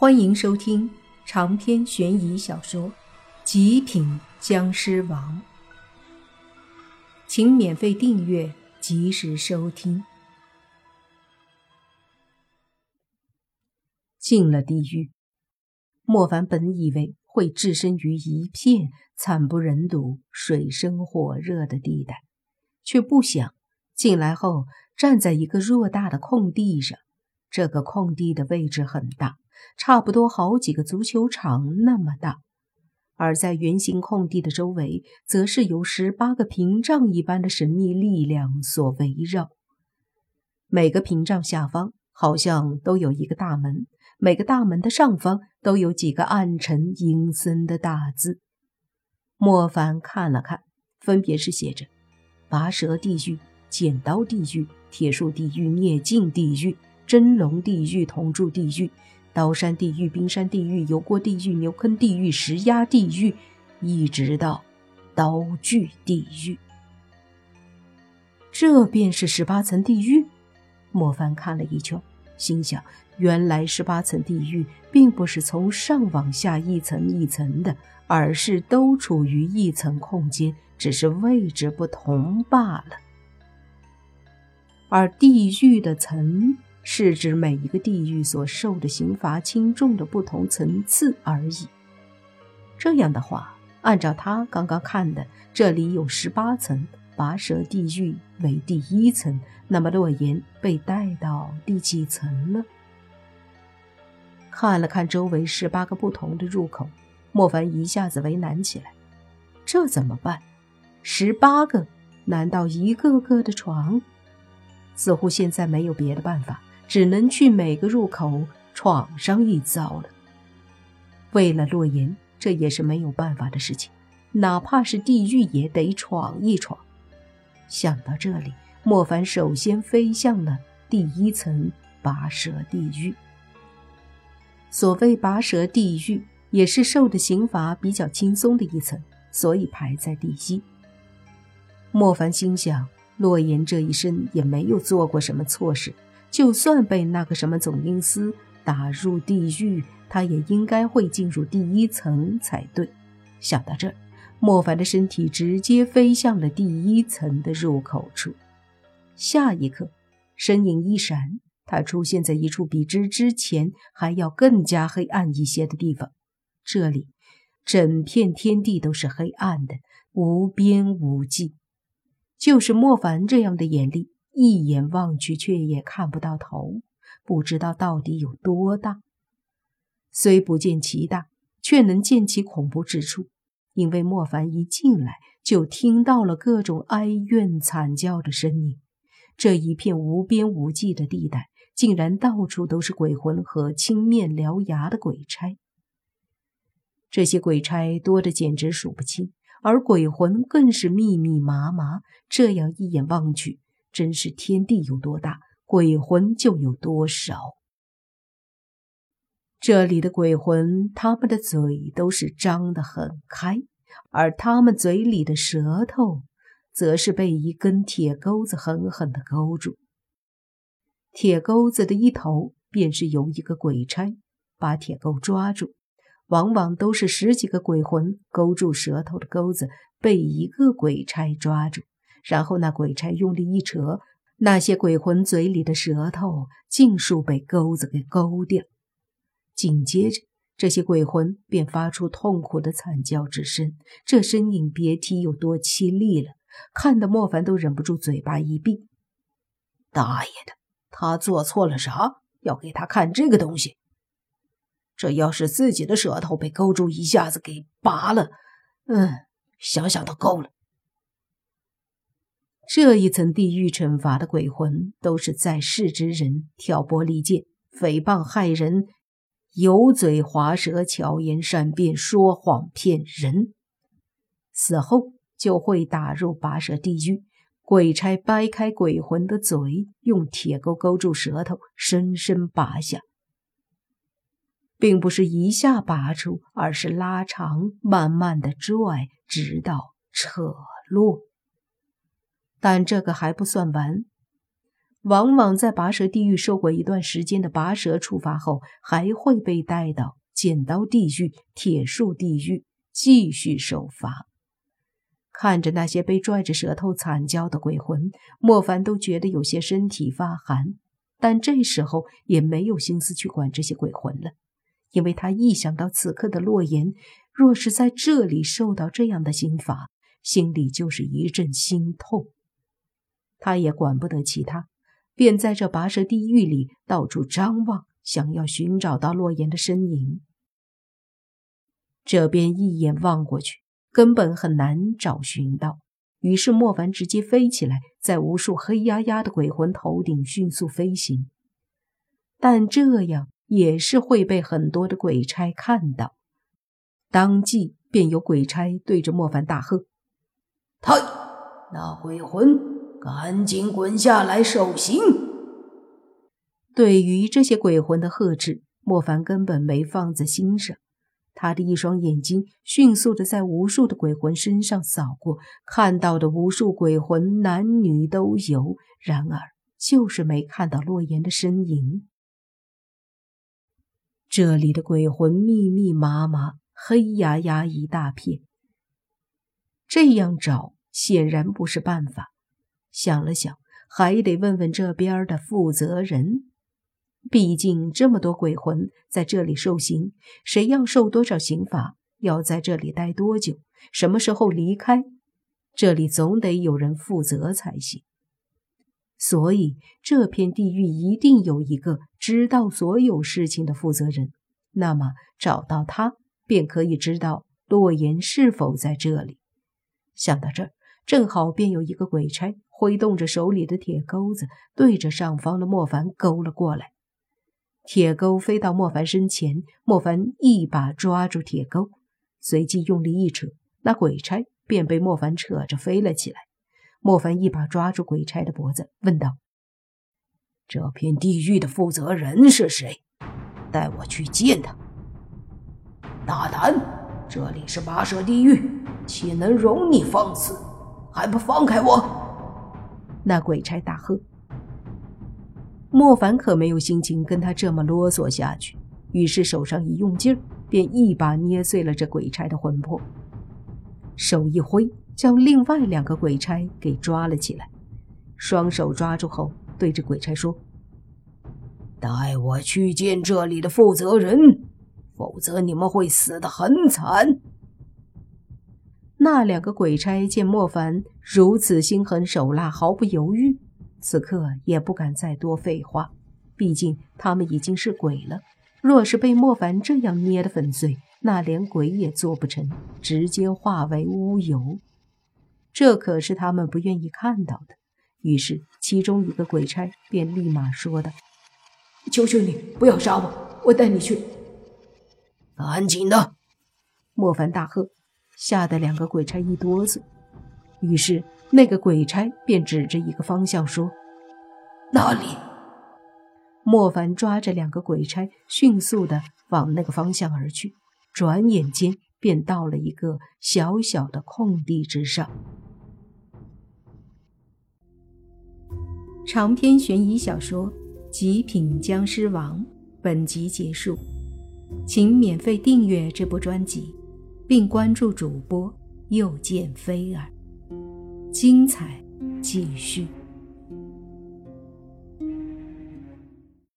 欢迎收听长篇悬疑小说《极品僵尸王》，请免费订阅，及时收听。进了地狱，莫凡本以为会置身于一片惨不忍睹、水深火热的地带，却不想进来后站在一个偌大的空地上。这个空地的位置很大。差不多好几个足球场那么大，而在圆形空地的周围，则是由十八个屏障一般的神秘力量所围绕。每个屏障下方好像都有一个大门，每个大门的上方都有几个暗沉阴森的大字。莫凡看了看，分别是写着“拔舌地狱”“剪刀地狱”“铁树地狱”“孽镜地狱”“真龙地狱”“铜柱地狱”。刀山地狱、冰山地狱、油锅地狱、牛坑地狱、石压地狱，一直到刀具地狱，这便是十八层地狱。莫凡看了一圈，心想：原来十八层地狱并不是从上往下一层一层的，而是都处于一层空间，只是位置不同罢了。而地狱的层。是指每一个地狱所受的刑罚轻重的不同层次而已。这样的话，按照他刚刚看的，这里有十八层，拔舌地狱为第一层，那么洛言被带到第几层了？看了看周围十八个不同的入口，莫凡一下子为难起来。这怎么办？十八个，难道一个个的闯？似乎现在没有别的办法。只能去每个入口闯上一遭了。为了洛言，这也是没有办法的事情，哪怕是地狱也得闯一闯。想到这里，莫凡首先飞向了第一层拔舌地狱。所谓拔舌地狱，也是受的刑罚比较轻松的一层，所以排在第一。莫凡心想，洛言这一生也没有做过什么错事。就算被那个什么总阴司打入地狱，他也应该会进入第一层才对。想到这儿，莫凡的身体直接飞向了第一层的入口处。下一刻，身影一闪，他出现在一处比之之前还要更加黑暗一些的地方。这里，整片天地都是黑暗的，无边无际，就是莫凡这样的眼力。一眼望去，却也看不到头，不知道到底有多大。虽不见其大，却能见其恐怖之处。因为莫凡一进来，就听到了各种哀怨惨叫的声音。这一片无边无际的地带，竟然到处都是鬼魂和青面獠牙的鬼差。这些鬼差多的简直数不清，而鬼魂更是密密麻麻。这样一眼望去，真是天地有多大，鬼魂就有多少。这里的鬼魂，他们的嘴都是张得很开，而他们嘴里的舌头，则是被一根铁钩子狠狠地勾住。铁钩子的一头，便是由一个鬼差把铁钩抓住，往往都是十几个鬼魂勾住舌头的钩子，被一个鬼差抓住。然后那鬼差用力一扯，那些鬼魂嘴里的舌头尽数被钩子给勾掉。紧接着，这些鬼魂便发出痛苦的惨叫之声，这声音别提有多凄厉了，看得莫凡都忍不住嘴巴一闭。大爷的，他做错了啥？要给他看这个东西？这要是自己的舌头被勾住，一下子给拔了，嗯，想想都够了。这一层地狱惩罚的鬼魂都是在世之人，挑拨离间、诽谤害人、油嘴滑舌、巧言善辩、说谎骗人，死后就会打入拔舌地狱。鬼差掰开鬼魂的嘴，用铁钩勾住舌头，深深拔下，并不是一下拔出，而是拉长，慢慢的拽，直到扯落。但这个还不算完，往往在拔舌地狱受过一段时间的拔舌处罚后，还会被带到剪刀地狱、铁树地狱继续受罚。看着那些被拽着舌头惨叫的鬼魂，莫凡都觉得有些身体发寒。但这时候也没有心思去管这些鬼魂了，因为他一想到此刻的洛言若是在这里受到这样的刑罚，心里就是一阵心痛。他也管不得其他，便在这跋涉地狱里到处张望，想要寻找到洛言的身影。这边一眼望过去。根本很难找寻到，于是莫凡直接飞起来，在无数黑压压的鬼魂头顶迅速飞行。但这样也是会被很多的鬼差看到，当即便有鬼差对着莫凡大喝：“他那鬼魂，赶紧滚下来受刑！”对于这些鬼魂的呵斥，莫凡根本没放在心上。他的一双眼睛迅速的在无数的鬼魂身上扫过，看到的无数鬼魂，男女都有，然而就是没看到洛言的身影。这里的鬼魂密密麻麻，黑压压一大片，这样找显然不是办法。想了想，还得问问这边的负责人。毕竟这么多鬼魂在这里受刑，谁要受多少刑罚，要在这里待多久，什么时候离开，这里总得有人负责才行。所以这片地狱一定有一个知道所有事情的负责人，那么找到他便可以知道洛言是否在这里。想到这儿，正好便有一个鬼差挥动着手里的铁钩子，对着上方的莫凡勾了过来。铁钩飞到莫凡身前，莫凡一把抓住铁钩，随即用力一扯，那鬼差便被莫凡扯着飞了起来。莫凡一把抓住鬼差的脖子，问道：“这片地狱的负责人是谁？带我去见他。”大胆！这里是拔舌地狱，岂能容你放肆？还不放开我！那鬼差大喝。莫凡可没有心情跟他这么啰嗦下去，于是手上一用劲儿，便一把捏碎了这鬼差的魂魄，手一挥，将另外两个鬼差给抓了起来。双手抓住后，对着鬼差说：“带我去见这里的负责人，否则你们会死得很惨。”那两个鬼差见莫凡如此心狠手辣，毫不犹豫。此刻也不敢再多废话，毕竟他们已经是鬼了。若是被莫凡这样捏得粉碎，那连鬼也做不成，直接化为乌有。这可是他们不愿意看到的。于是，其中一个鬼差便立马说道：“求求你不要杀我，我带你去。”赶紧的！莫凡大喝，吓得两个鬼差一哆嗦。于是。那个鬼差便指着一个方向说：“那里。”莫凡抓着两个鬼差，迅速的往那个方向而去。转眼间便到了一个小小的空地之上。长篇悬疑小说《极品僵尸王》本集结束，请免费订阅这部专辑，并关注主播又见菲儿。精彩继续。